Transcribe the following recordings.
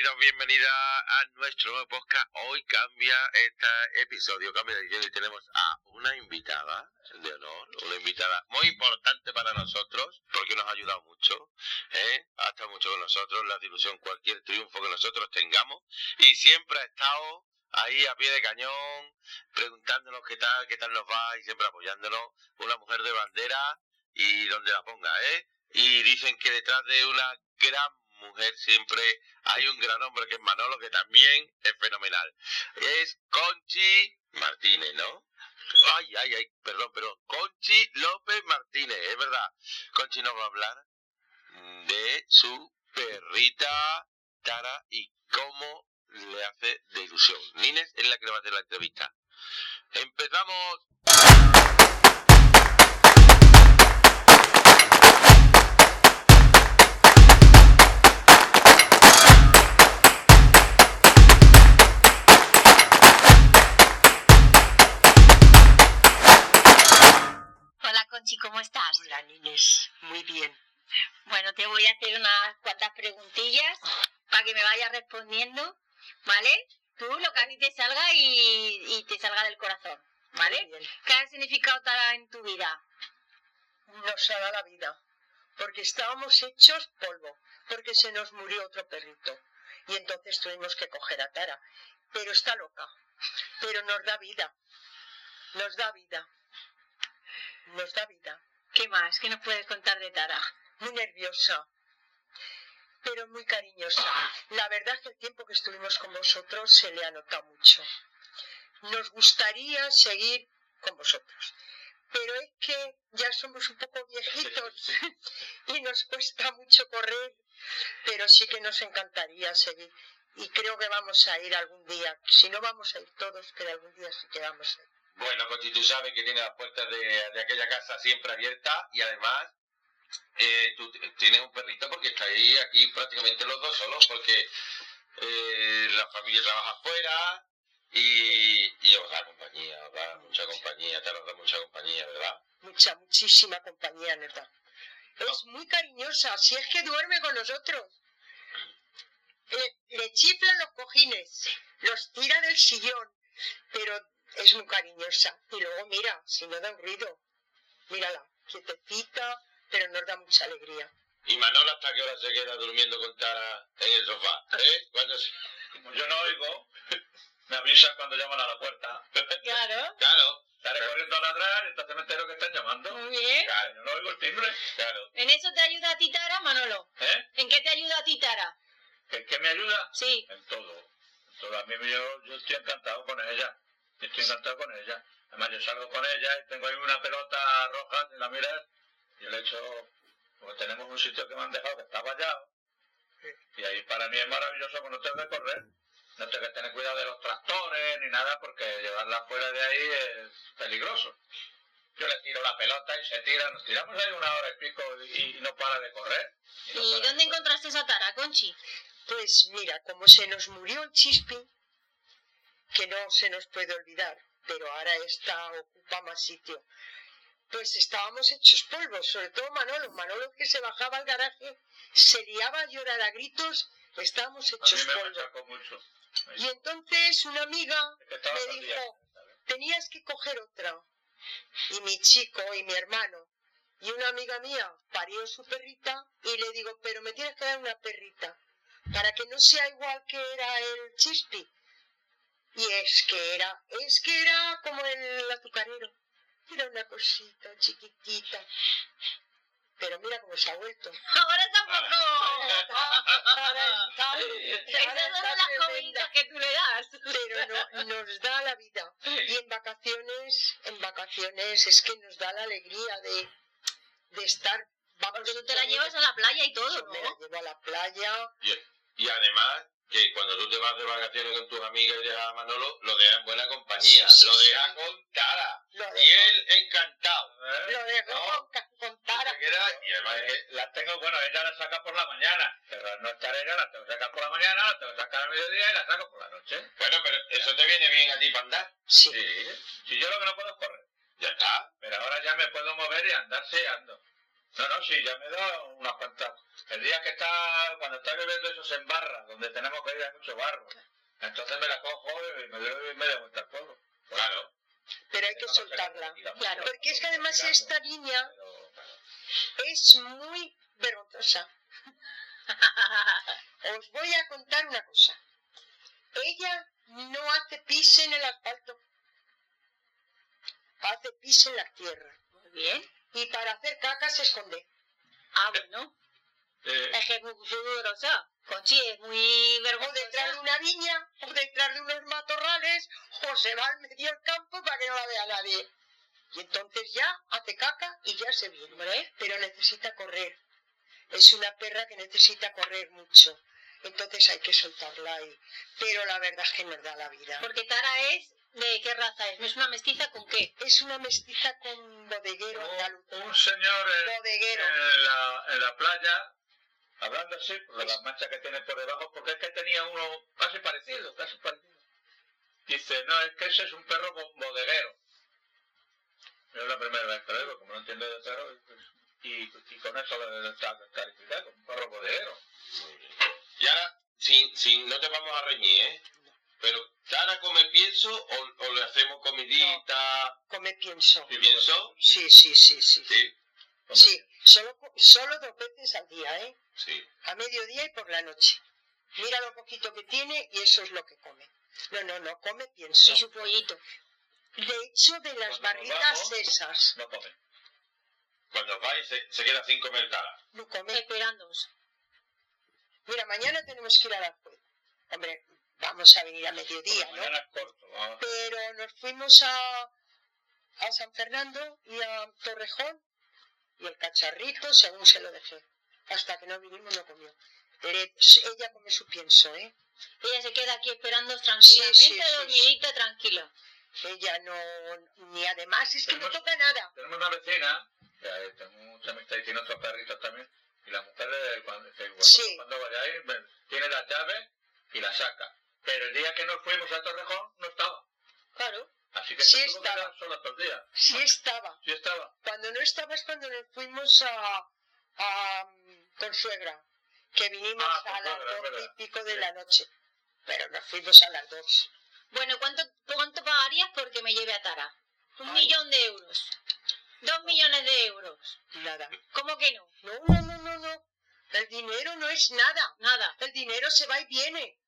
Bienvenida a nuestro nuevo podcast. Hoy cambia este episodio, cambia de y tenemos a una invitada de honor, una invitada muy importante para nosotros, porque nos ha ayudado mucho, ¿eh? ha estado mucho con nosotros, la ilusión, cualquier triunfo que nosotros tengamos, y siempre ha estado ahí a pie de cañón, preguntándonos qué tal, qué tal nos va, y siempre apoyándonos, una mujer de bandera, y donde la ponga, ¿eh? Y dicen que detrás de una gran mujer siempre hay un gran hombre que es Manolo, que también es fenomenal. Es Conchi Martínez, ¿no? Ay, ay, ay, perdón, pero Conchi López Martínez, es verdad. Conchi nos va a hablar de su perrita Tara y cómo le hace de ilusión. Nines es la que le va a hacer la entrevista. Empezamos. Respondiendo, ¿vale? Tú lo que a ti te salga y, y te salga del corazón, ¿vale? ¿Qué ha significado Tara en tu vida? Nos ha dado la vida. Porque estábamos hechos polvo. Porque se nos murió otro perrito. Y entonces tuvimos que coger a Tara. Pero está loca. Pero nos da vida. Nos da vida. Nos da vida. ¿Qué más? ¿Qué nos puedes contar de Tara? Muy nerviosa. Pero muy cariñosa. La verdad es que el tiempo que estuvimos con vosotros se le ha notado mucho. Nos gustaría seguir con vosotros. Pero es que ya somos un poco viejitos y nos cuesta mucho correr, pero sí que nos encantaría seguir. Y creo que vamos a ir algún día. Si no vamos a ir todos, pero algún día sí que vamos a ir. Bueno, Conchi, tú sabes que tiene las puertas de, de aquella casa siempre abiertas y además eh, tú tienes un perrito porque estáis aquí prácticamente los dos solos porque eh, la familia trabaja afuera y, y os da compañía, os da mucha compañía, te os da mucha compañía, ¿verdad? Mucha, muchísima compañía, neta. Es muy cariñosa, si es que duerme con nosotros. Eh, le chiflan los cojines, los tira del sillón, pero es muy cariñosa. Y luego mira, si no da un ruido, mírala, quietecita, pero nos da mucha alegría. Y Manolo, ¿hasta qué hora se queda durmiendo con Tara en el sofá? ¿Eh? Cuando se- Como yo no oigo, me avisan cuando llaman a la puerta. Claro, Claro, Estaré corriendo a ladrar y entonces me entero que están llamando. muy bien. claro, Yo no oigo el timbre. claro. ¿En eso te ayuda a ti Tara, Manolo? ¿Eh? ¿En qué te ayuda a ti Tara? ¿En qué me ayuda? Sí. En todo. En todo. A mí yo, yo estoy encantado con ella. Estoy encantado con ella. Además yo salgo con ella y tengo ahí una pelota roja, si la miras, y le echo... Pues tenemos un sitio que me han dejado que está vallado. Y ahí para mí es maravilloso que no tengo que correr. No tengo que tener cuidado de los tractores ni nada porque llevarla fuera de ahí es peligroso. Yo le tiro la pelota y se tira. Nos tiramos ahí una hora y pico y, y no para de correr. Y no ¿Y dónde correr. encontraste a Tara, Conchi? Pues mira, como se nos murió el chispi, que no se nos puede olvidar, pero ahora esta ocupa más sitio. Pues estábamos hechos polvo, sobre todo Manolo. Manolo que se bajaba al garaje, se liaba a llorar a gritos, estábamos hechos me polvo. machacó mucho. Y entonces una amiga me dijo, tenías que coger otra. Y mi chico y mi hermano y una amiga mía parió su perrita y le digo, pero me tienes que dar una perrita para que no sea igual que era el chispi. Y es que era, es que era como el azucarero. Era una cosita chiquitita. Pero mira cómo se ha vuelto. Ahora tampoco. Ahora está- ahora Esas son las comidas que tú le das. pero no, nos da la vida. Y en vacaciones, en vacaciones es que nos da la alegría de, de estar. Vamos, Porque tú te la llevas a la playa y todo, me la llevo a la playa. Y, y además, que cuando tú te vas de vacaciones con tus amigas y dejas a Manolo, lo dejas en buena compañía. Sí, sí, lo dejas con Tara. Y él encantado. ¿Eh? lo dejo No. con, con Tara. Y además es que Eh, la tengo, bueno, ella la saca por la mañana, pero no estar ella la tengo que sacar por la mañana, la tengo que sacar al mediodía y la saco por la noche. Bueno, pero eso te viene bien a ti para andar. Sí. Sí, si yo lo que no puedo es correr, Ya está. pero ahora ya me puedo mover y andar, sí, ando. No, no, sí, ya me he dado unas cuantas. El día que está, cuando está lloviendo eso se embarra, donde tenemos que ir hay mucho barro. Entonces me la cojo y me doy media vuelta al pueblo. Claro. Pero hay que No soltarla. Claro. Porque es que además esta niña pero, es muy vergonzosa. Os voy a contar una cosa. Ella no hace pis en el asfalto. Hace pis en la tierra. Muy bien. Y para hacer caca se esconde. Ah, bueno. Eh, Es que es muy sudorosa. Conchi es muy O detrás de vergonzosa. una viña, o detrás de unos matorrales, o se va al medio del campo para que no la vea nadie. Y entonces ya hace caca y ya se viene. Pero necesita correr. Es una perra que necesita correr mucho. Entonces hay que soltarla ahí. Pero la verdad es que nos da la vida. porque Tara es... ¿De qué raza es? ¿No es una mestiza con qué? Es una mestiza con bodeguero andaluz. un, un señor en, Bodeguero. en la, en la playa, hablando así, por las manchas que tiene por debajo, porque es que tenía uno casi parecido, casi parecido. Dice, no, es que ese es un perro bo- bodeguero. Yo es la primera vez que lo digo, como no entiendo de perro, pues, y, y con eso lo está calificado, como un perro bodeguero. Muy bien. Y ahora, sin, sin, no te vamos a reñir, ¿eh? Pero, ¿Tara come pienso o, o le hacemos comidita? Come pienso. Sí, ¿Pienso? Sí, sí, sí, sí. Sí, Sí, solo, solo dos veces al día, ¿eh? sí. A mediodía y por la noche. Mira lo poquito que tiene y eso es lo que come. No, no, no, come pienso. Y su pollito. De hecho, de las Cuando barritas vamos- esas, No come. Cuando va y se, se queda sin comer Tara. no come. Esperándonos. Mira, mañana tenemos que ir a la juez. Hombre, vamos a venir a mediodía, ¿no? Corto. Pero nos fuimos a, a San Fernando y a Torrejón y el cacharrito, según se lo dejé. Hasta que no vinimos no comió. Le- ella come su pienso, ¿eh? Ella se queda aquí esperando tranquilamente, Sí, sí, sí, dormidita, tranquila. Ella no, ni además es que no toca nada. Tenemos una vecina, que eh, tengo mucha amistad y tiene otros perritos también, y la mujer eh, cuando, que cuando, Sí. cuando vaya ahí ve- tiene la llave y la saca. Pero el día que nos fuimos a Torrejón no estaba. Claro. Así que Sí estaba. quedar sola todo el día. Sí estaba. Sí estaba. Cuando no estaba es cuando nos fuimos a, a con suegra, que vinimos Ah, a las suegra, dos y pico de Sí. la noche. Pero nos fuimos a las dos. Bueno, ¿cuánto, ¿cuánto pagarías porque me lleve a Tara? Un Ay. millón de euros. Dos millones de euros. Nada. ¿Cómo que no? No, no, no, no, no. El dinero no es nada. Nada. El dinero se va y viene.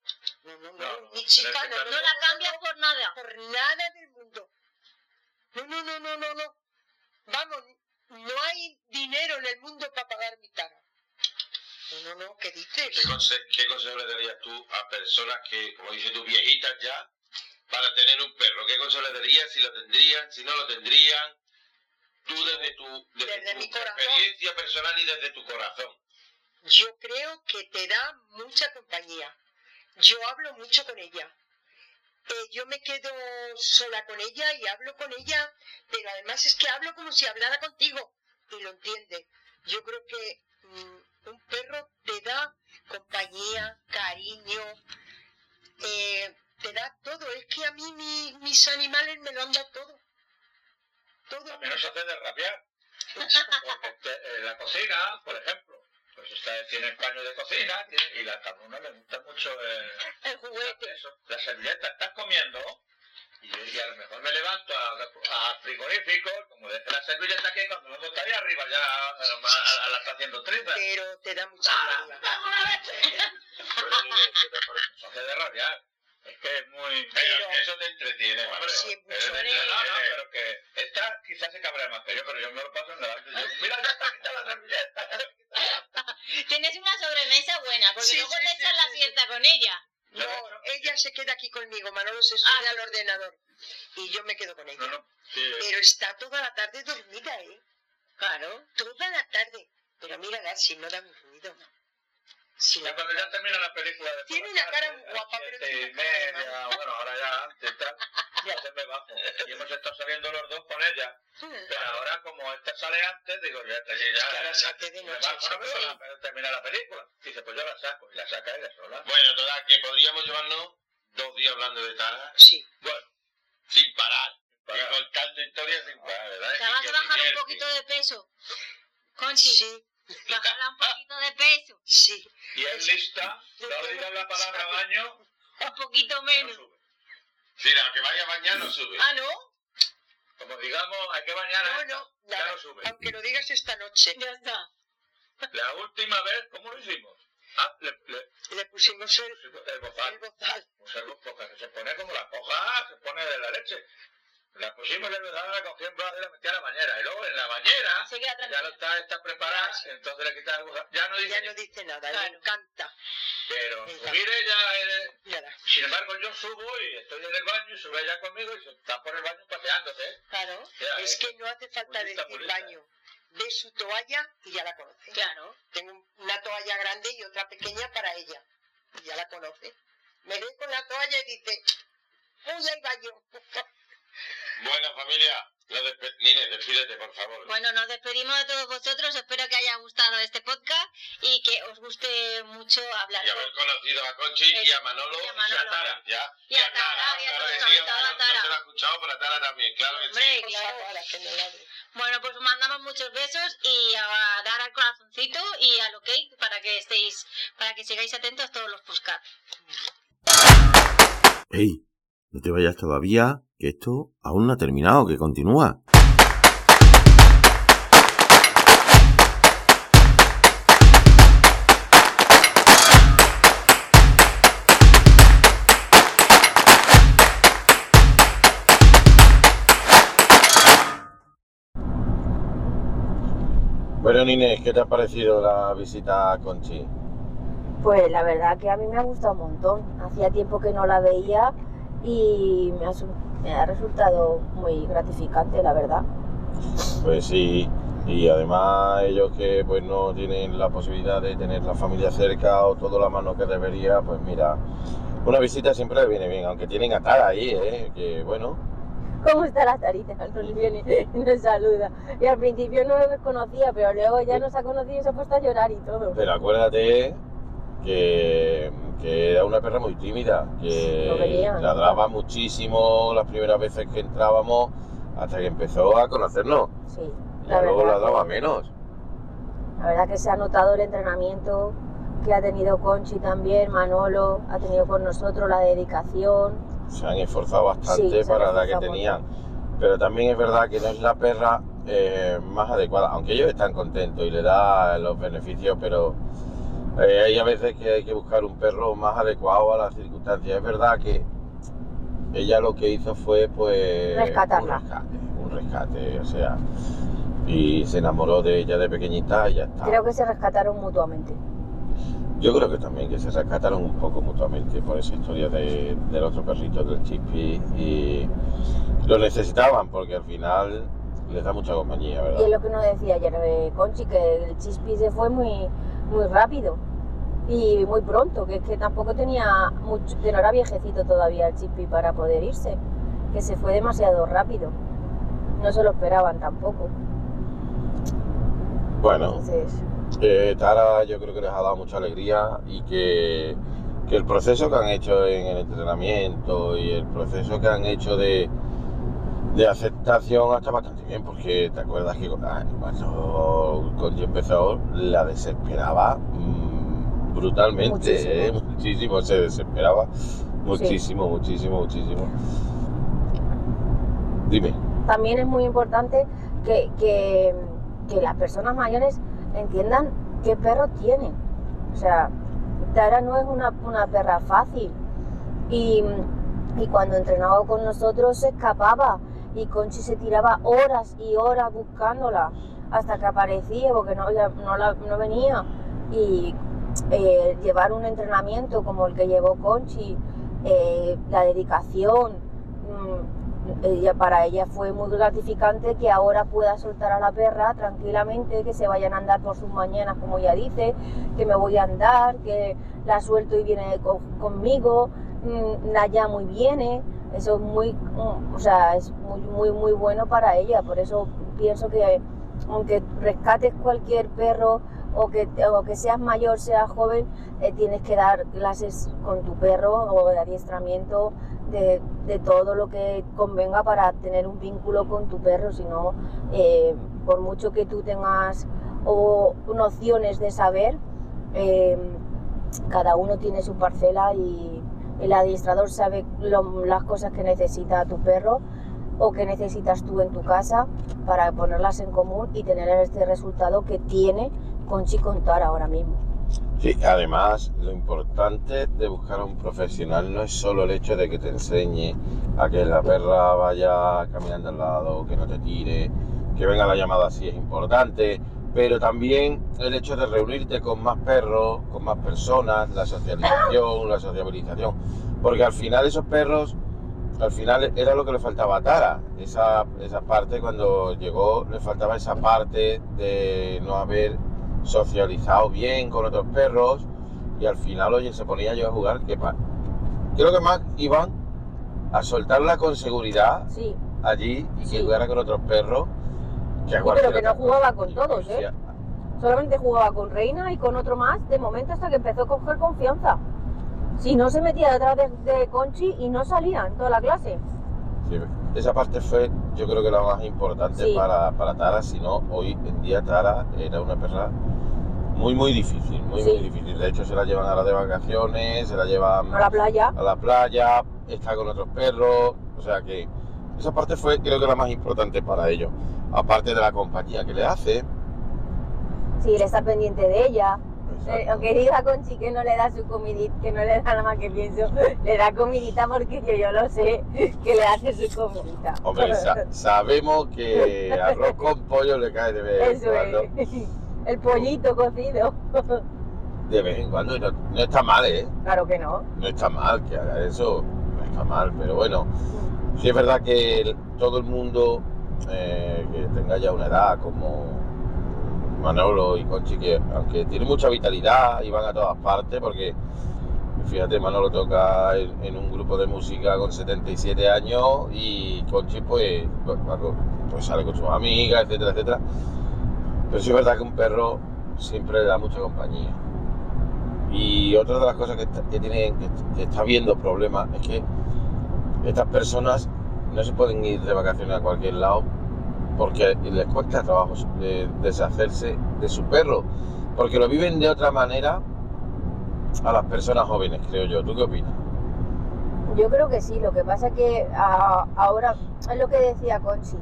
No, no, no, No, mi chica, este no, la cambias por nada. por nada del mundo. No, no, no, no, no, no. Vamos, no hay dinero en el mundo para pagar mi tara. No, no, no, ¿qué dices? ¿Qué, conse- ¿Qué consejo le darías tú a personas que, como dices tú, viejitas ya, para tener un perro? ¿Qué consejo le darías si lo tendrían, si no lo tendrían? Tú desde tu, desde Desde tu mi experiencia personal y desde tu corazón. Yo creo que te da mucha compañía. Yo hablo mucho con ella. Eh, yo me quedo sola con ella y hablo con ella, pero además es que hablo como si hablara contigo y lo entiende. Yo creo que mm, un perro te da compañía, cariño, eh, te da todo. Es que a mí mi- mis animales me lo han dado todo. Todo. También nos hace de rabiar. Porque en la cocina, por ejemplo, pues esta tiene el paño de cocina tiene- y la cabrona le gusta mucho el, El juguete. eso, la servilleta. Estás comiendo y, y a lo mejor me levanto a, a frigorífico, como deje la servilleta aquí, cuando está ahí arriba ya a, a- a la está haciendo trizas. Pero te da mucha gloria. Nos hace de rabiar. Es que es muy... Pero eso te entretiene, Hombre. Sí, no, no, pero que esta quizás se cabrea más que yo, pero yo me lo paso en la... yo, Mira, ya está quitada la servilleta. Tienes una sobremesa buena, porque Sí, luego sí, te sí, echas la sí, siesta con ella. No, ella se queda aquí conmigo, Manolo se Ah, sube sí. al ordenador y yo me quedo con ella. No, no, sí, Pero está toda la tarde dormida, ¿eh? Claro. Toda la tarde. Pero mírala, si no da un ruido. La cuando ya termina la película de Tiene una cara muy guapa, pero tiene una cara media, bueno, ahora ya antes tal, se me. Y hemos estado saliendo los dos con ella, pero ahora como esta sale antes, digo, ya, ya, saque de me noche, bajo, no veo sí. la- termina la película. Dice, pues yo la saco, y la saca ella sola. Bueno, total, que podríamos llevarnos dos días hablando de Tara Sí. bueno, sin parar. Para- Y contando historias sin parar, ¿verdad? Te vas a bajar un poquito de peso. Conchi, Sí, bajarla un poquito de peso, sí. Y es lista, no digas la palabra baño, un poquito no menos. Sí, la que vaya mañana sube. Ah, ¿no? Como digamos, hay que bañar a No, esta, no, ya no sube. Aunque lo digas esta noche, Ya está. La última vez, ¿cómo lo hicimos? Ah, le, le, le pusimos el, el bozal. el bozal. Pues el bozal, porque se pone como la coja, se pone de la leche. La pusimos el bozal, la cogí en brazo y la metí a la bañera. Y luego en la bañera, Se queda ya no está, está preparada, entonces le quitas el bozal. Ya no dice Ya ni- no dice nada, Claro. le encanta. Pero subir ella, eh, sin embargo yo subo y estoy en el baño y sube ella conmigo y está por el baño paseándose. ¿eh? Claro, Ya, Es eh. que no hace falta Purista, decir purista. baño. Ve su toalla y ya la conoce. claro. Tengo una toalla grande y otra pequeña para ella. Y ya la conoce. Me ve con la toalla y dice, uy, hay baño. Bueno, familia, nos despe- Nine, despídete, por favor. Bueno, nos despedimos de todos vosotros. Espero que haya gustado este podcast y que os guste mucho hablar. Y haber conocido a Conchi y a Manolo Y a y a Manolo. Tara, ¿ya? Y a Tara, y a todos, sobre todo a no- Tara. No se lo ha escuchado, pero a Tara también, claro que Hombre, sí. claro. No. Bueno, pues os mandamos muchos besos y a dar al corazoncito y al ok para que estéis, para que sigáis atentos todos los podcast. ¡Ey! No te vayas todavía, que esto aún no ha terminado, que continúa. Bueno, Nine, ¿qué te ha parecido la visita a Conchi? Pues la verdad que a mí me ha gustado un montón. Hacía tiempo que no la veía y me ha, me ha resultado muy gratificante, la verdad. Pues sí, y además ellos que pues no tienen la posibilidad de tener la familia cerca o toda la mano que debería, pues mira, una visita siempre le viene bien, aunque tienen a Tara ahí, ¿eh? que bueno, ¿Cómo está la tarita? Nos viene y nos saluda. Y al principio no nos conocía, pero luego ya nos ha conocido y se ha puesto a llorar y todo. pero acuérdate que, que era una perra muy tímida, que ¿no? ladraba muchísimo las primeras veces que entrábamos hasta que empezó a conocernos, Sí, y la luego verdad, ladraba que, menos. la verdad que se ha notado el entrenamiento que ha tenido Conchi también, Manolo, ha tenido con nosotros la dedicación. se han esforzado bastante Sí, para la que tenían. Pero también es verdad que no es la perra eh, más adecuada, aunque ellos están contentos y le da los beneficios, pero eh, hay a veces que hay que buscar un perro más adecuado a las circunstancias. Es verdad que ella lo que hizo fue pues Rescatarla. un rescate, un rescate, o sea, y se enamoró de ella de pequeñita y ya está. Creo que se rescataron mutuamente. Yo creo que también que se rescataron un poco mutuamente por esa historia de- del otro perrito del Chippy y lo necesitaban porque al final les da mucha compañía, Y es ¿verdad? lo que nos decía ayer eh, Conchi, que el chispi se fue muy, muy rápido y muy pronto, que es que tampoco tenía mucho, que no era viejecito todavía el chispi para poder irse, que se fue demasiado rápido. No se lo esperaban tampoco. Bueno, Entonces, eh, Tara yo creo que les ha dado mucha alegría y que, que el proceso que han hecho en el entrenamiento y el proceso que han hecho de, de aceptación está bastante bien porque te acuerdas que ah, cuando Conchi empezó la desesperaba mm, brutalmente, Muchísimo. ¿eh? muchísimo, se desesperaba muchísimo, muchísimo, muchísimo. Dime. también es muy importante que, que- que las personas mayores entiendan qué perro tienen. O sea, Tara no es una, una perra fácil. Y, y cuando entrenaba con nosotros se escapaba y Conchi se tiraba horas y horas buscándola hasta que aparecía porque no, no, no venía. Y eh, llevar un entrenamiento como el que llevó Conchi, eh, la dedicación, mm, ella, para ella fue muy gratificante que ahora pueda soltar a la perra tranquilamente, que se vayan a andar por sus mañanas, como ella dice, que me voy a andar, que la suelto y viene co- conmigo, mm, la llamo y viene. Eso es muy, o sea, es muy, muy, muy bueno para ella. Por eso pienso que aunque rescates cualquier perro o que, o que seas mayor, seas joven, eh, tienes que dar clases con tu perro o de adiestramiento de, de todo lo que convenga para tener un vínculo con tu perro, si no, eh, por mucho que tú tengas o nociones de saber, eh, cada uno tiene su parcela y el adiestrador sabe lo- las cosas que necesita tu perro o que necesitas tú en tu casa para ponerlas en común y tener este resultado que tiene Conchi Contar ahora mismo. Sí, además lo importante de buscar a un profesional no es solo el hecho de que te enseñe a que la perra vaya caminando al lado, que no te tire, que venga la llamada si es importante, pero también el hecho de reunirte con más perros, con más personas, la socialización, la sociabilización, porque al final esos perros, al final era lo que le faltaba a Tara, esa, esa parte cuando llegó le faltaba esa parte de no haber socializado bien con otros perros y al final, oye, se ponía yo a jugar. Que Creo que más iban a soltarla con seguridad Sí, allí y que Sí. jugara con otros perros. Sí, pero que no jugaba con todos, ¿eh? solamente jugaba con Reina y con otro más de momento hasta que empezó a coger confianza. Si no se metía detrás de, de Conchi y no salía en toda la clase. Sí, esa parte fue, yo creo que la más importante Sí. para, para Tara, si no, hoy en día Tara era una perra muy, muy difícil, muy, Sí. muy difícil. De hecho, se la llevan ahora de vacaciones, se la llevan A la playa. a la playa, está con otros perros, o sea que esa parte fue creo que la más importante para ellos, aparte de la compañía que le hace. Sí, él está pendiente de ella. Eh, aunque diga Conchi que no le da su comidita, que no le da nada más que pienso, le da comidita porque yo, yo lo sé, que le hace su comidita. Hombre, sa- sabemos que arroz con pollo le cae de vez en Eso cuando. es. El pollito cocido. De vez en cuando, no, no está mal, ¿eh? Claro que no. No está mal que haga eso, no está mal, pero bueno, sí es verdad que el- todo el mundo eh, que tenga ya una edad como Manolo y Conchi, que aunque tiene mucha vitalidad y van a todas partes, porque fíjate, Manolo toca en, un grupo de música con 77 años y Conchi pues, pues, pues sale con sus amigas, etcétera, etcétera. Pero sí es verdad que un perro siempre le da mucha compañía. Y otra de las cosas que está, que tiene, que, que está viendo problemas es que estas personas no se pueden ir de vacaciones a cualquier lado porque les cuesta trabajo eh, deshacerse de su perro, porque lo viven de otra manera a las personas jóvenes, creo yo. ¿Tú qué opinas? Yo creo que sí, lo que pasa que a- ahora es lo que decía Conchi,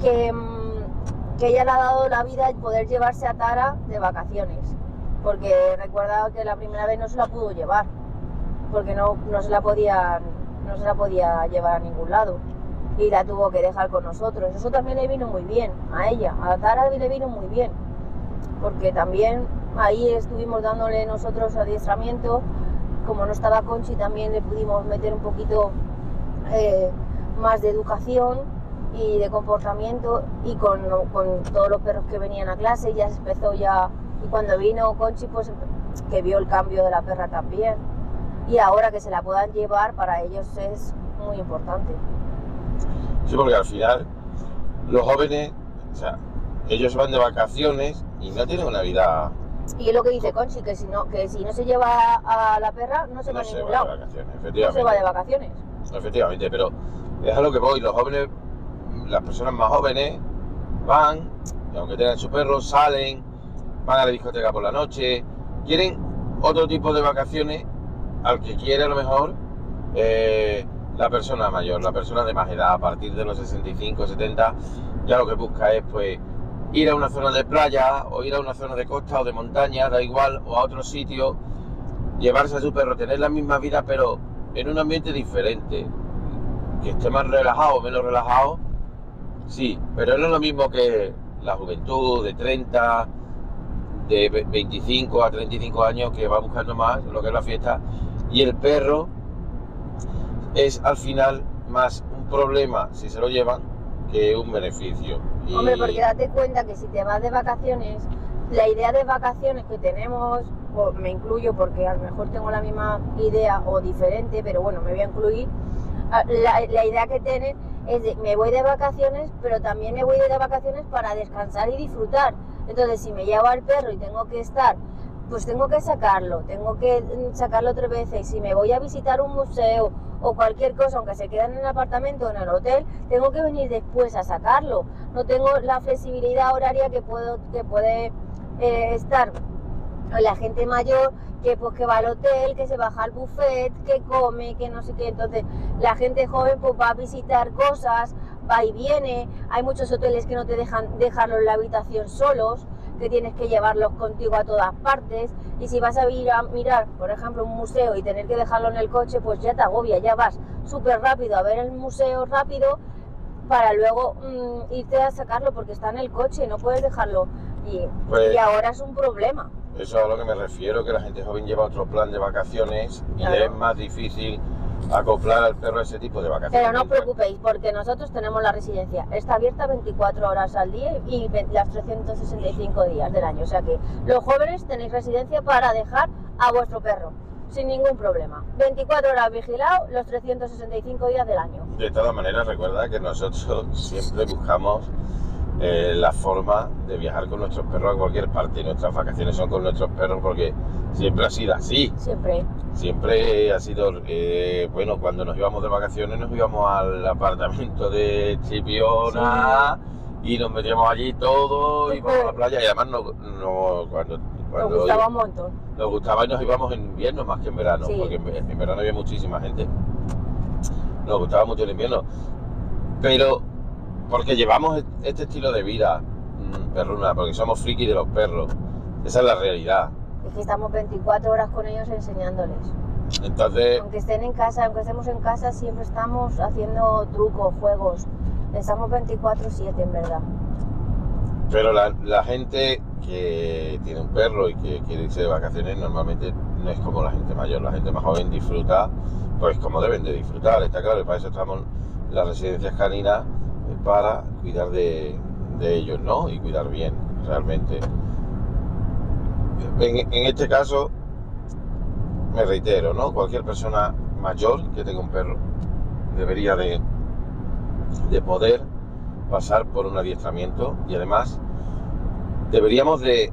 que, mm, que ella le ha dado la vida el poder llevarse a Tara de vacaciones, porque recuerda que la primera vez no se la pudo llevar, porque no, no se la podía, no se la podía llevar a ningún lado y la tuvo que dejar con nosotros. Eso también le vino muy bien a ella, a Tara le vino muy bien, porque también ahí estuvimos dándole nosotros adiestramiento como no estaba Conchi, también le pudimos meter un poquito eh, más de educación y de comportamiento y con, con todos los perros que venían a clase ya se empezó ya y cuando vino Conchi pues que vio el cambio de la perra también y ahora que se la puedan llevar para ellos es muy importante. Sí, porque al final los jóvenes, o sea, ellos van de vacaciones y no tienen una vida, Y es lo que dice Conchi, que si no, que si no se lleva a la perra no se va no a ningún van de lado, vacaciones, no efectivamente. se va de vacaciones. Efectivamente, pero es a lo que voy. Los jóvenes, las personas más jóvenes, van, y aunque tengan su perro, salen, van a la discoteca por la noche, quieren otro tipo de vacaciones al que quiere a lo mejor eh, la persona mayor, la persona de más edad, a partir de los 65, 70, ya lo que busca es pues ir a una zona de playa o ir a una zona de costa o de montaña, da igual, o a otro sitio, llevarse a su perro, tener la misma vida pero en un ambiente diferente, que esté más relajado o menos relajado, sí, pero no es lo mismo que la juventud de 30, de ve- 25 a 35 años que va buscando más lo que es la fiesta y el perro es al final más un problema si se lo llevan que un beneficio. Y- Hombre, porque date cuenta que si te vas de vacaciones, la idea de vacaciones que tenemos, o me incluyo porque a lo mejor tengo la misma idea o diferente, pero bueno, me voy a incluir, la, la idea que tienen es de me voy de vacaciones, pero también me voy de vacaciones para descansar y disfrutar. Entonces, si me llevo al perro y tengo que estar pues tengo que sacarlo, tengo que mm, sacarlo tres veces. Si me voy a visitar un museo o cualquier cosa, aunque se queden en el apartamento o en el hotel, tengo que venir después a sacarlo. No tengo la flexibilidad horaria que, puedo, que puede eh, estar la gente mayor que pues que va al hotel, que se baja al buffet, que come, que no sé qué. Entonces, la gente joven pues va a visitar cosas, va y viene. Hay muchos hoteles que no te dejan dejarlo en la habitación solos que tienes que llevarlos contigo a todas partes y si vas a ir a mirar, por ejemplo, un museo y tener que dejarlo en el coche, pues ya te agobia, ya vas súper rápido a ver el museo rápido para luego mm, irte a sacarlo porque está en el coche, no puedes dejarlo y, Pues- y ahora es un problema. Eso es a lo que me refiero, que la gente joven lleva otro plan de vacaciones y Claro. es más difícil acoplar al perro a ese tipo de vacaciones. Pero no os preocupéis porque nosotros tenemos la residencia, está abierta 24 horas al día y las 365 días del año, o sea que los jóvenes tenéis residencia para dejar a vuestro perro sin ningún problema. 24 horas vigilado los 365 días del año. De todas maneras, recuerda que nosotros siempre buscamos eh, la forma de viajar con nuestros perros a cualquier parte. Nuestras vacaciones son con nuestros perros porque siempre ha sido así. Siempre. Siempre ha sido, eh, bueno, cuando nos íbamos de vacaciones nos íbamos al apartamento de Chipiona y nos metíamos allí todo, íbamos a la playa y además no, no- cuando, Nos cuando gustaba un montón. nos gustaba y nos íbamos en invierno más que en verano, Sí. porque en, en verano había muchísima gente. Nos gustaba mucho el invierno. Pero porque llevamos este estilo de vida, mm, perruna, porque somos frikis de los perros. Esa es la realidad. Es que estamos 24 horas con ellos enseñándoles. Entonces, Aunque estén en casa, aunque estemos en casa, siempre estamos haciendo trucos, juegos. Estamos 24-7 en verdad. pero la, la gente que tiene un perro y que quiere irse de vacaciones normalmente no es como la gente mayor. La gente más joven disfruta, pues como deben de disfrutar, está claro, y para eso estamos las residencias caninas, eh, para cuidar de, de ellos, ¿no? Y cuidar bien, realmente. En, en este caso, me reitero, ¿no? Cualquier persona mayor que tenga un perro debería de, de poder pasar por un adiestramiento y además deberíamos de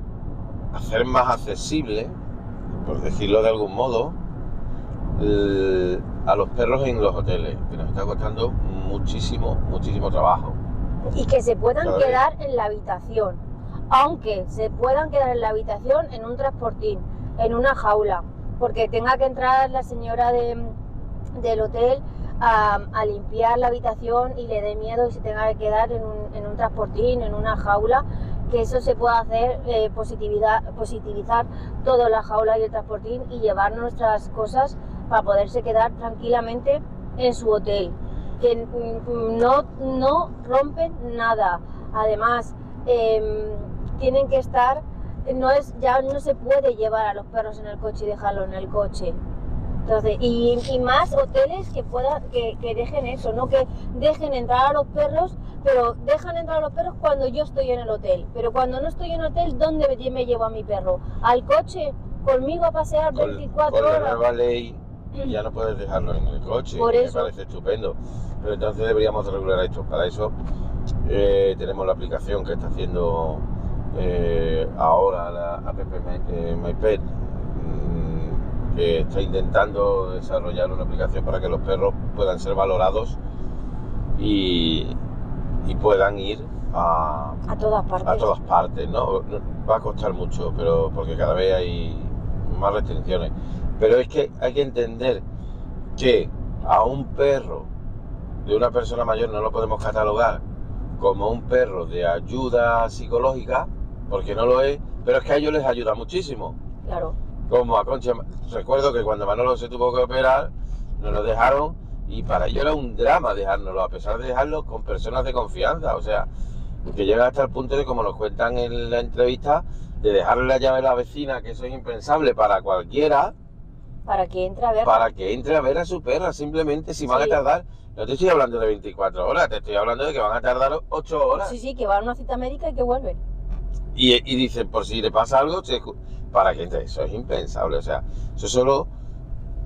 hacer más accesible, por decirlo de algún modo, el- a los perros en los hoteles, que nos está costando muchísimo, muchísimo trabajo. Y que se puedan Cada vez. quedar en la habitación. Aunque se puedan quedar en la habitación en un transportín, en una jaula. Porque tenga que entrar la señora de- del hotel a, limpiar la habitación y le dé miedo y se tenga que quedar en un, en un transportín, en una jaula. Que eso se pueda hacer, eh, positividad, positivizar toda la jaula y el transportín y llevar nuestras cosas para poderse quedar tranquilamente en su hotel que mm, no, no rompen nada. Además, em, tienen que estar, no es, ya no se puede llevar a los perros en el coche y dejarlo en el coche. Entonces, y, y más hoteles que puedan, que, que dejen eso, no que dejen entrar a los perros, pero dejan entrar a los perros cuando yo estoy en el hotel. Pero cuando no estoy en el hotel, ¿dónde me- me llevo a mi perro? ¿Al coche? ¿Conmigo a pasear Con, 24 con la horas? nueva ley ya no puedes dejarlo en el coche, Por me eso. parece estupendo. Pero entonces deberíamos de regular esto. Para eso eh, tenemos la aplicación que está haciendo eh, ahora la app My- eh, MyPet, mm, que está intentando desarrollar una aplicación para que los perros puedan ser valorados y, y puedan ir a, A todas partes. a todas partes. No- Va a costar mucho, pero porque cada vez hay más restricciones. Pero es que hay que entender que a un perro de una persona mayor no lo podemos catalogar como un perro de ayuda psicológica, porque no lo es, pero es que a ellos les ayuda muchísimo. Claro. Como a Concha, recuerdo que cuando Manolo se tuvo que operar, nos lo dejaron y para ellos era un drama dejárnoslo, a pesar de dejarlo con personas de confianza. O sea, que llega hasta el punto de, como nos cuentan en la entrevista, de dejarle la llave a la vecina, que eso es impensable para cualquiera, Para que entre a ver. para que entre a ver a su perra, simplemente si van a tardar. No te estoy hablando de 24 horas, te estoy hablando de que van a tardar 8 horas. Sí, sí, que van a una cita médica y que vuelven. Y, y dicen, por si le pasa algo, para que entre. Eso es impensable. O sea, eso solo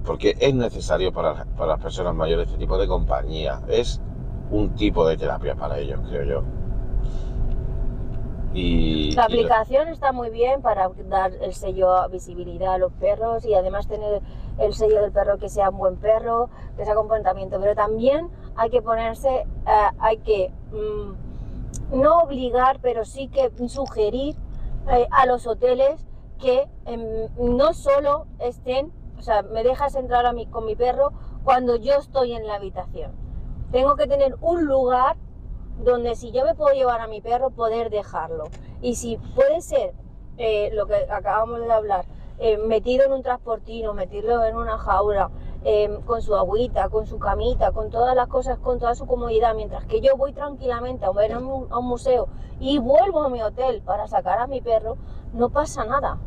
porque es necesario para, para las personas mayores este tipo de compañía. Es un tipo de terapia para ellos, creo yo. Y, La y- aplicación está muy bien para dar el sello a visibilidad a los perros y además tener el sello del perro que sea un buen perro, que sea comportamiento, pero también hay que ponerse, eh, hay que mm, no obligar, pero sí que sugerir eh, a los hoteles que em, no solo estén, o sea, me dejas entrar a mi, con mi perro cuando yo estoy en la habitación. Tengo que tener un lugar donde si yo me puedo llevar a mi perro, poder dejarlo. Y si puede ser eh, lo que acabamos de hablar, eh, metido en un transportino, meterlo en una jaula, eh, con su agüita, con su camita, con todas las cosas, con toda su comodidad, mientras que yo voy tranquilamente a ver a un, museo y vuelvo a mi hotel para sacar a mi perro, no pasa nada.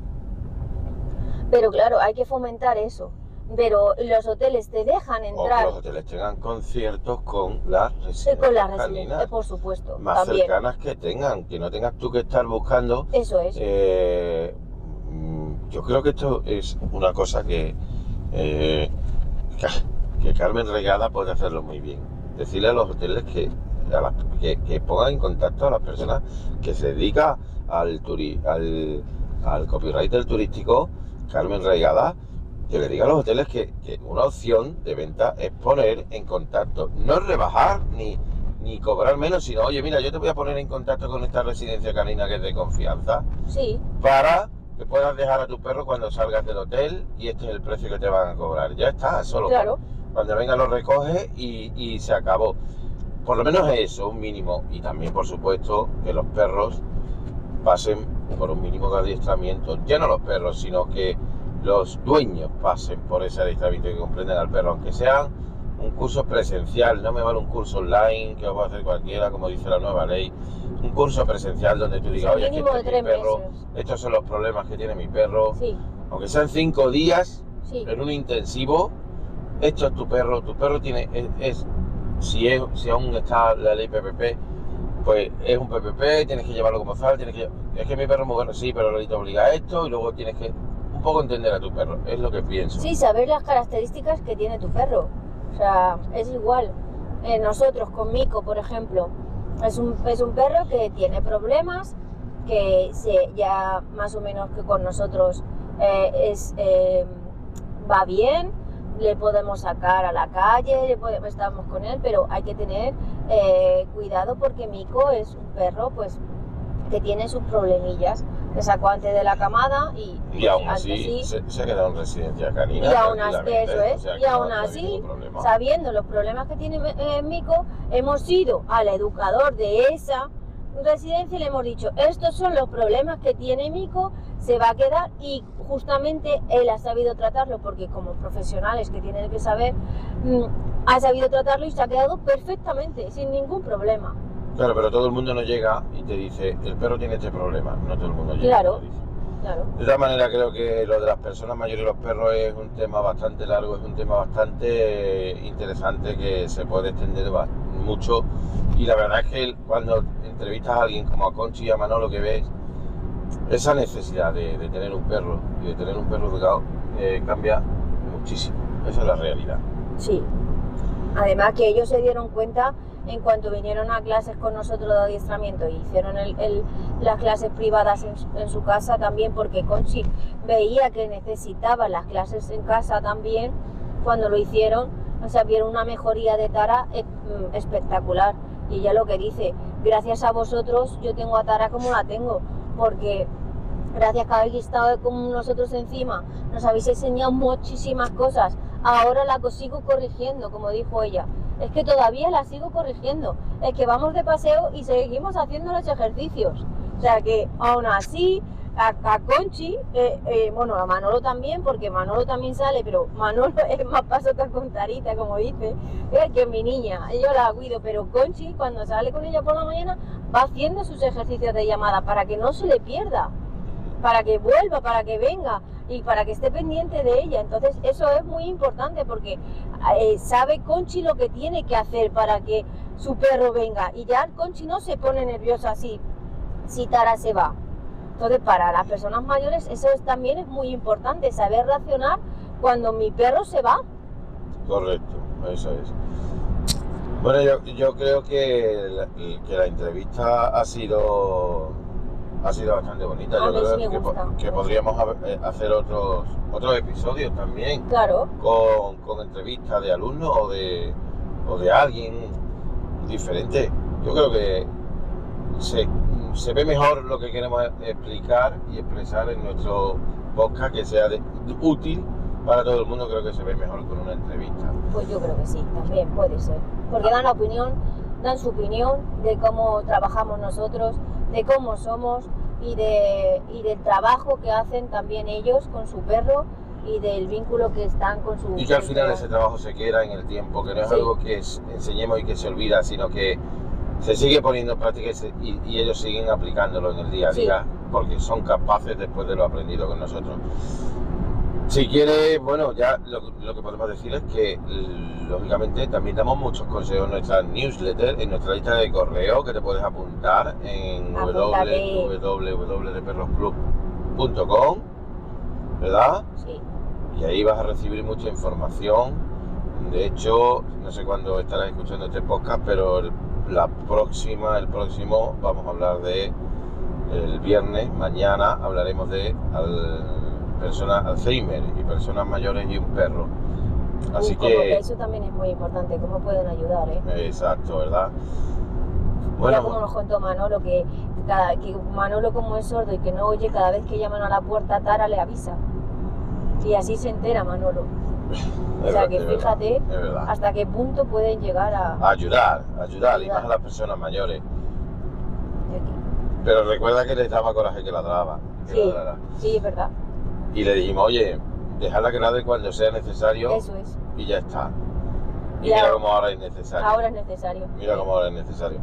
Pero claro, hay que fomentar eso. Pero los hoteles te dejan o que entrar los hoteles tengan conciertos con las residencias con las residencias, por supuesto, más también. cercanas que tengan, que no tengas tú que estar buscando. Eso es. Eh, mm, yo creo que esto es una cosa que, eh, que, Carmen Regada puede hacerlo muy bien. Decirle a los hoteles que, a las- que, que pongan en contacto a las personas que se dedican al, turi- al, al copywriter turístico, Carmen Regada, que le diga a los hoteles que, que una opción de venta es poner en contacto, no rebajar ni, ni cobrar menos, sino, oye, mira, yo te voy a poner en contacto con esta residencia canina que es de confianza Sí, para que puedas dejar a tu perro cuando salgas del hotel y este es el precio que te van a cobrar. Ya está, solo claro. cuando venga lo recoge y, y se acabó. Por lo menos eso, un mínimo. Y también, por supuesto, que los perros pasen por un mínimo de adiestramiento. Ya no los perros, sino que los dueños pasen por ese adiestramiento que comprenden al perro, aunque sean un curso presencial, no me vale un curso online que lo puede hacer cualquiera, como dice la nueva ley. Un curso presencial donde tú digas, oye, es que mínimo de este es tres mi perro, meses. estos son los problemas que tiene mi perro. Sí, Aunque sean cinco días, sí. en un intensivo, esto es tu perro, tu perro tiene, es, es- si, es, si aún está la ley PPP, pues es un PPP, tienes que llevarlo como tal, tienes que, es que mi perro es muy bueno, sí, pero la ley te obliga a esto y luego tienes que un poco entender a tu perro, es lo que pienso. Sí, saber las características que tiene tu perro. O sea, es igual. Eh, nosotros con Mico, por ejemplo, es un, es un perro que tiene problemas, que se, ya más o menos que con nosotros eh, es, eh, va bien, le podemos sacar a la calle, le podemos, estamos con él, pero hay que tener cuidado porque Mico es un perro pues que tiene sus problemillas. Le sacó antes de la camada y, Y aún antes así sí, se, se ha quedado en residencia canina. Y aún así- eso es, o sea, y aún no así, sabiendo los problemas que tiene eh, Mico, hemos ido al educador de esa residencia y le hemos dicho, estos son los problemas que tiene Mico, se va a quedar y justamente él ha sabido tratarlo porque como profesionales que tienen que saber, mm, ha sabido tratarlo y se ha quedado perfectamente, sin ningún problema. Claro, pero todo el mundo no llega y te dice, el perro tiene este problema, no todo el mundo llega. y Claro. te lo dice. Claro. De todas maneras, creo que lo de las personas mayores y los perros es un tema bastante largo, es un tema bastante interesante que se puede extender mucho. Y la verdad es que cuando entrevistas a alguien como a Conchi y a Manolo, que ves esa necesidad de, de tener un perro y de tener un perro educado, eh, cambia muchísimo. Esa es la realidad. Sí. Además que ellos se dieron cuenta en cuanto vinieron a clases con nosotros de adiestramiento y hicieron el- las clases privadas en, su- casa también porque Conchi veía que necesitaba las clases en casa también cuando lo hicieron, o sea, vieron una mejoría de Tara eh, mm, espectacular. Y ella lo que dice, gracias a vosotros yo tengo a Tara como la tengo, porque gracias que habéis estado con nosotros encima, nos habéis enseñado muchísimas cosas. Ahora la sigo corrigiendo, como dijo ella. Es que todavía la sigo corrigiendo. Es que vamos de paseo y seguimos haciendo los ejercicios. O sea que aún así, a, Conchi, eh, eh, bueno, a Manolo también, porque Manolo también sale, pero Manolo es más paso que con Tarita, como dice, es que mi niña, yo la cuido, pero Conchi cuando sale con ella por la mañana va haciendo sus ejercicios de llamada para que no se le pierda para que vuelva, para que venga y para que esté pendiente de ella. Entonces eso es muy importante porque eh, sabe Conchi lo que tiene que hacer para que su perro venga y ya Conchi no se pone nerviosa si, si Tara se va. Entonces para las personas mayores eso es- también es muy importante, saber reaccionar cuando mi perro se va. Correcto, eso es. Bueno, yo, yo creo que que la entrevista ha sido ha sido bastante bonita. A Yo creo sí que, gusta. que podríamos eh, hacer otros otros episodios también Claro, con, con entrevistas de alumnos o de, o de alguien diferente. Yo creo que se, se ve mejor lo que queremos explicar y expresar en nuestro podcast que sea de- útil para todo el mundo. Creo que se ve mejor con una entrevista. pues yo creo que sí, también puede ser. Porque dan la opinión, dan su opinión de cómo trabajamos nosotros, de cómo somos y, de, y del trabajo que hacen también ellos con su perro y del vínculo que están con su Y que al final ese trabajo se queda en el tiempo, que no es Sí. algo que es- enseñemos y que se olvida, sino que se sigue poniendo en práctica y, se- y- y ellos siguen aplicándolo en el día a Sí. día, porque son capaces después de lo aprendido con nosotros. Si quieres, bueno, ya lo, lo que podemos decir es que, lógicamente, también damos muchos consejos en nuestra newsletter, en nuestra lista de correo, que te puedes apuntar en Apúntate. www.deperrosclub.com, ¿verdad? Sí, y ahí vas a recibir mucha información. De hecho, no sé cuándo estarás escuchando este podcast, pero el- la próxima, el próximo, vamos a hablar de el viernes, mañana hablaremos de al- personas Alzheimer y personas mayores y un perro. Así Y como que eso también es muy importante, cómo pueden ayudar, ¿eh? exacto, ¿verdad? Mira Bueno, como nos contó Manolo que, cada, que Manolo como es sordo y que no oye, cada vez que llaman a la puerta Tara le avisa. Y así se entera Manolo. O sea que verdad, fíjate verdad. hasta qué punto pueden llegar a... Ayudar, ayudar, y más Ayudar. a las personas mayores. Pero recuerda que les daba coraje que ladraba. que Sí. Sí, es verdad. Y le dijimos, oye, dejarla que ladre cuando sea necesario Eso es. y ya está. Y mira cómo ahora es necesario. Ahora es necesario. Mira cómo ahora es necesario.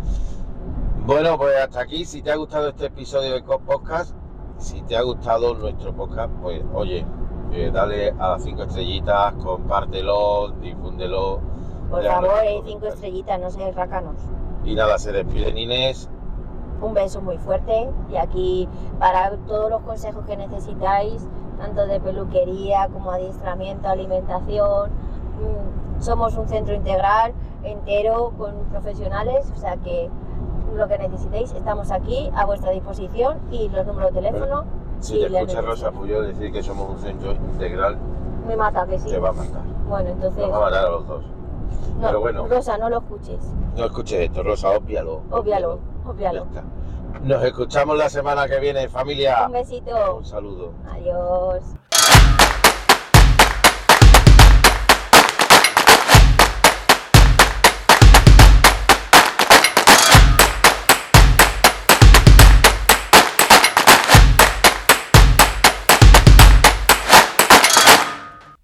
Bueno, pues hasta aquí. Si te ha gustado este episodio de Co- Podcast, si te ha gustado nuestro podcast, pues oye, eh, dale a las cinco estrellitas, compártelo, difúndelo. Por favor, no, eh, estrellitas, no seáis racanos. Y nada, se despide Inés. Un beso muy fuerte y aquí para todos los consejos que necesitáis, tanto de peluquería como adiestramiento, alimentación. mm, Somos un centro integral entero con profesionales, o sea que lo que necesitéis estamos aquí a vuestra disposición y los números de teléfono Si Sí, te le escucha necesito. Rosa Puyol decir que somos un centro integral, me mata que sí. te va a matar. Bueno, entonces, Nos va a matar a los dos. no, pero bueno. Rosa, no lo escuches, No escuches esto, Rosa, obvialo. obvialo, obvialo. Nos escuchamos la semana que viene, familia. Un besito, Un saludo. adiós.